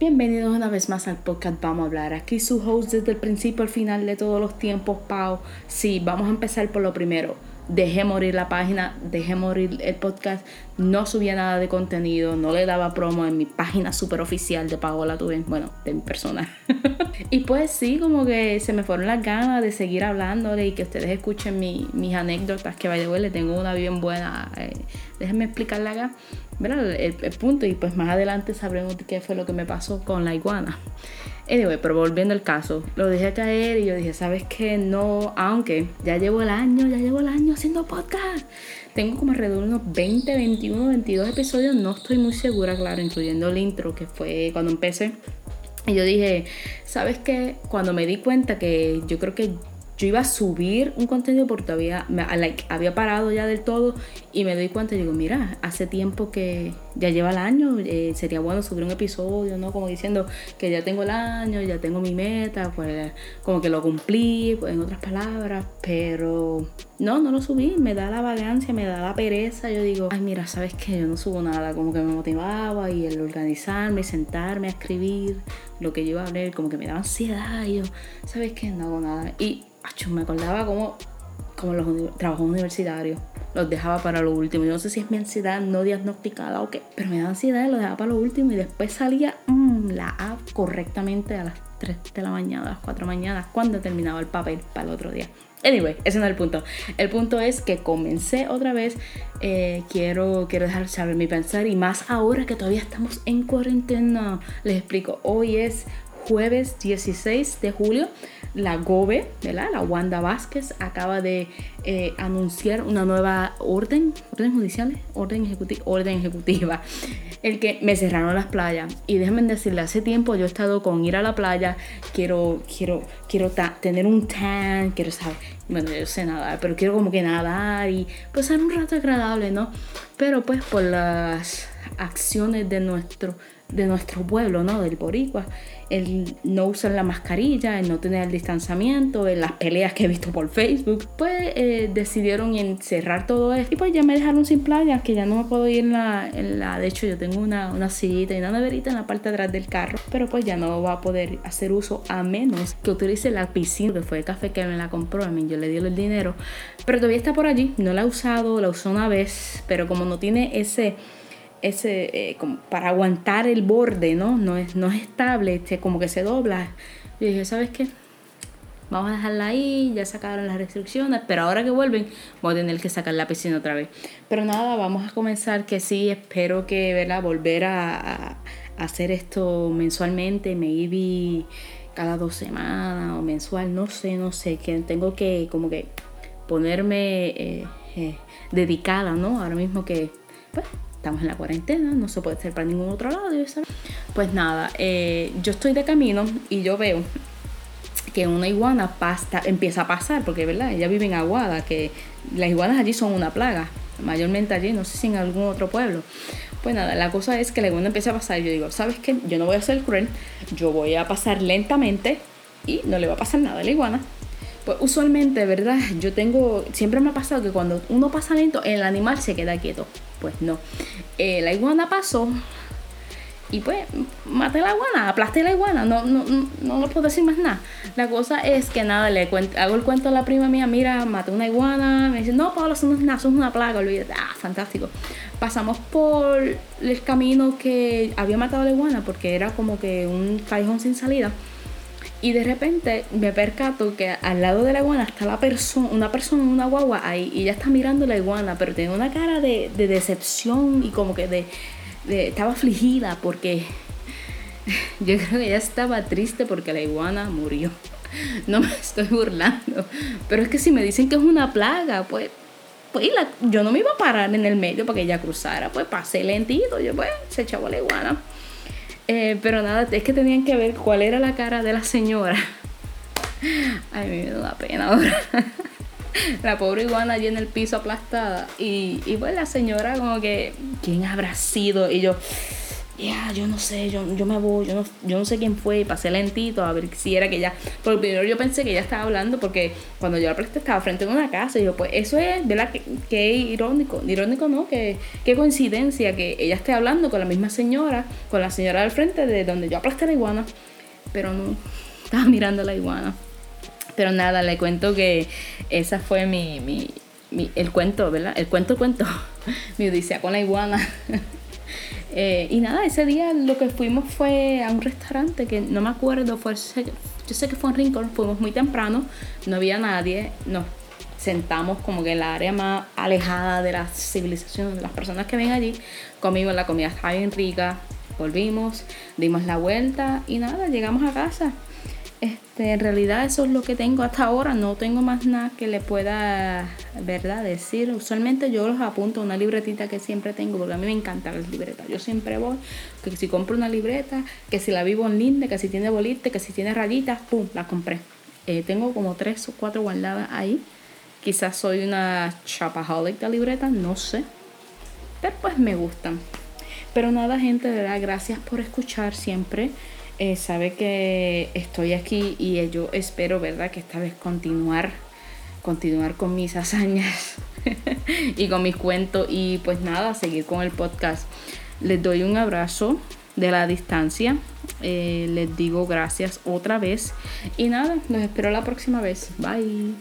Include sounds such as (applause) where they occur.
Bienvenidos una vez más al podcast Vamos a hablar. Aquí su host desde el principio al final de todos los tiempos, Pau. Sí, vamos a empezar por lo primero. Dejé morir la página, dejé morir el podcast, no subía nada de contenido, no le daba promo en mi página super oficial de Paola Tuve, bueno, de mi persona. (laughs) y pues sí, como que se me fueron las ganas de seguir hablándole y que ustedes escuchen mis anécdotas, que vaya, le tengo una bien buena. Eh, déjenme explicarla acá. ¿verdad? El, punto y pues más adelante sabremos qué fue lo que me pasó con la iguana. Anyway, pero volviendo al caso, lo dejé caer y yo dije, ¿sabes qué? No, aunque ya llevo el año, ya llevo el año haciendo podcast. Tengo como alrededor de unos 20, 21, 22 episodios, no estoy muy segura, claro, incluyendo el intro que fue cuando empecé. Y yo dije, ¿sabes qué? Cuando me di cuenta que yo creo que yo iba a subir un contenido porque todavía like, había parado ya del todo y me doy cuenta y digo, mira, hace tiempo que ya lleva el año, eh, sería bueno subir un episodio, ¿no? Como diciendo que ya tengo el año, ya tengo mi meta, pues como que lo cumplí, pues, en otras palabras, pero no, no lo subí, me da la vagancia, me da la pereza, yo digo, ay, mira, ¿sabes qué? Yo no subo nada, como que me motivaba y el organizarme, sentarme a escribir lo que yo iba a hablar, como que me daba ansiedad y yo, ¿sabes qué? No hago nada. Y me acordaba como, como los trabajos universitarios. Los dejaba para lo último. Yo no sé si es mi ansiedad no diagnosticada o qué, pero me da ansiedad y los dejaba para lo último y después salía mm, la app correctamente a las 3 de la mañana, a las 4 de la mañana, cuando terminaba el papel para el otro día. Anyway, ese no es el punto. El punto es que comencé otra vez. Eh, quiero, quiero dejar saber mi pensar y más ahora que todavía estamos en cuarentena. Les explico. Hoy es jueves 16 de julio la GOBE, ¿verdad? La Wanda Vázquez acaba de eh, anunciar una nueva orden, orden judicial, orden ejecutiva, orden ejecutiva, el que me cerraron las playas. Y déjenme decirle, hace tiempo yo he estado con ir a la playa, quiero, quiero, quiero tener un tan, quiero saber, bueno, yo sé nadar, pero quiero como que nadar y pasar un rato agradable, ¿no? Pero pues por las acciones de nuestro de nuestro pueblo, ¿no? Del boricua, el no usar la mascarilla, el no tener el distanciamiento, en las peleas que he visto por Facebook, pues eh, decidieron encerrar todo esto y pues ya me dejaron sin playa, que ya no me puedo ir en la, en la de hecho yo tengo una, una sillita y una neverita en la parte de atrás del carro, pero pues ya no va a poder hacer uso a menos que utilice la piscina, que fue el café que me la compró, a mí yo le di el dinero, pero todavía está por allí, no la he usado, la usó una vez, pero como no tiene ese ese, eh, como para aguantar el borde, ¿no? No es, no es estable, este, como que se dobla. Yo dije, ¿sabes qué? Vamos a dejarla ahí, ya sacaron las restricciones, pero ahora que vuelven voy a tener que sacar la piscina otra vez. Pero nada, vamos a comenzar que sí, espero que, ¿verdad? Volver a, hacer esto mensualmente, maybe cada dos semanas o mensual, no sé, no sé, que tengo que como que ponerme eh, eh, dedicada, ¿no? Ahora mismo que, pues, estamos en la cuarentena, no se puede hacer para ningún otro lado. Pues nada, eh, yo estoy de camino y yo veo que una iguana empieza a pasar, porque verdad, ella vive en Aguada, que las iguanas allí son una plaga, mayormente allí, no sé si en algún otro pueblo. Pues nada, la cosa es que la iguana empieza a pasar y yo digo, ¿sabes qué? Yo no voy a ser cruel, yo voy a pasar lentamente y no le va a pasar nada a la iguana. Pues usualmente, ¿verdad? Yo tengo, siempre me ha pasado que cuando uno pasa lento, el animal se queda quieto. Pues no. Eh, la iguana pasó y pues maté la iguana, aplasté la iguana, no, no, no, no puedo decir más nada. La cosa es que nada, le hago el cuento a la prima mía, mira, maté una iguana, me dice, no, Pablo, eso no es nada, eso es una plaga, olvídate, ah, fantástico. Pasamos por el camino que había matado la iguana porque era como que un callejón sin salida. Y de repente me percato que al lado de la iguana está la persona, una persona una guagua ahí y ella está mirando la iguana, pero tiene una cara de, decepción y como que de, estaba afligida porque (laughs) yo creo que ella estaba triste porque la iguana murió. No me estoy burlando, pero es que si me dicen que es una plaga, pues pues yo no me iba a parar en el medio para que ella cruzara, pues pasé lentito, yo pues se echaba la iguana. Eh, pero nada, es que tenían que ver cuál era la cara de la señora. Ay, me da pena ahora. la pobre iguana allí en el piso aplastada. Y, y pues la señora como que, ¿quién habrá sido? Y yo, ya, yo no sé, yo, yo me voy, yo no, yo no sé quién fue, pasé lentito a ver si era que ella, porque primero yo pensé que ella estaba hablando porque cuando yo la presté estaba frente a una casa y yo pues eso es, ¿verdad? Que, que irónico, irónico no, que qué coincidencia que ella esté hablando con la misma señora, con la señora del frente de donde yo aplasté la iguana, pero no, estaba mirando la iguana. Pero nada, le cuento que esa fue mi, mi, mi el cuento, ¿verdad? El cuento, cuento, (laughs) mi odisea con la iguana. (laughs) Eh, y nada, ese día lo que fuimos fue a un restaurante que no me acuerdo, fue, yo sé que fue en Rincón, fuimos muy temprano, no había nadie, nos sentamos como que en la área más alejada de la civilización, de las personas que ven allí, comimos, la comida estaba bien rica, volvimos, dimos la vuelta y nada, llegamos a casa. Este, en realidad eso es lo que tengo hasta ahora, no tengo más nada que le pueda, ¿verdad? Decir. Usualmente yo los apunto a una libretita que siempre tengo, porque a mí me encantan las libretas. Yo siempre voy, que si compro una libreta, que si la vivo en linda, que si tiene bolita, que si tiene rayitas, ¡pum! La compré. Eh, tengo como tres o cuatro guardadas ahí. Quizás soy una chapaholic de libretas, no sé. Pero pues me gustan. Pero nada, gente, de verdad, gracias por escuchar siempre. Eh, sabe que estoy aquí y yo espero, ¿verdad?, que esta vez continuar, continuar con mis hazañas (laughs) y con mis cuentos y pues nada, seguir con el podcast. Les doy un abrazo de la distancia. Eh, les digo gracias otra vez. Y nada, los espero la próxima vez. Bye.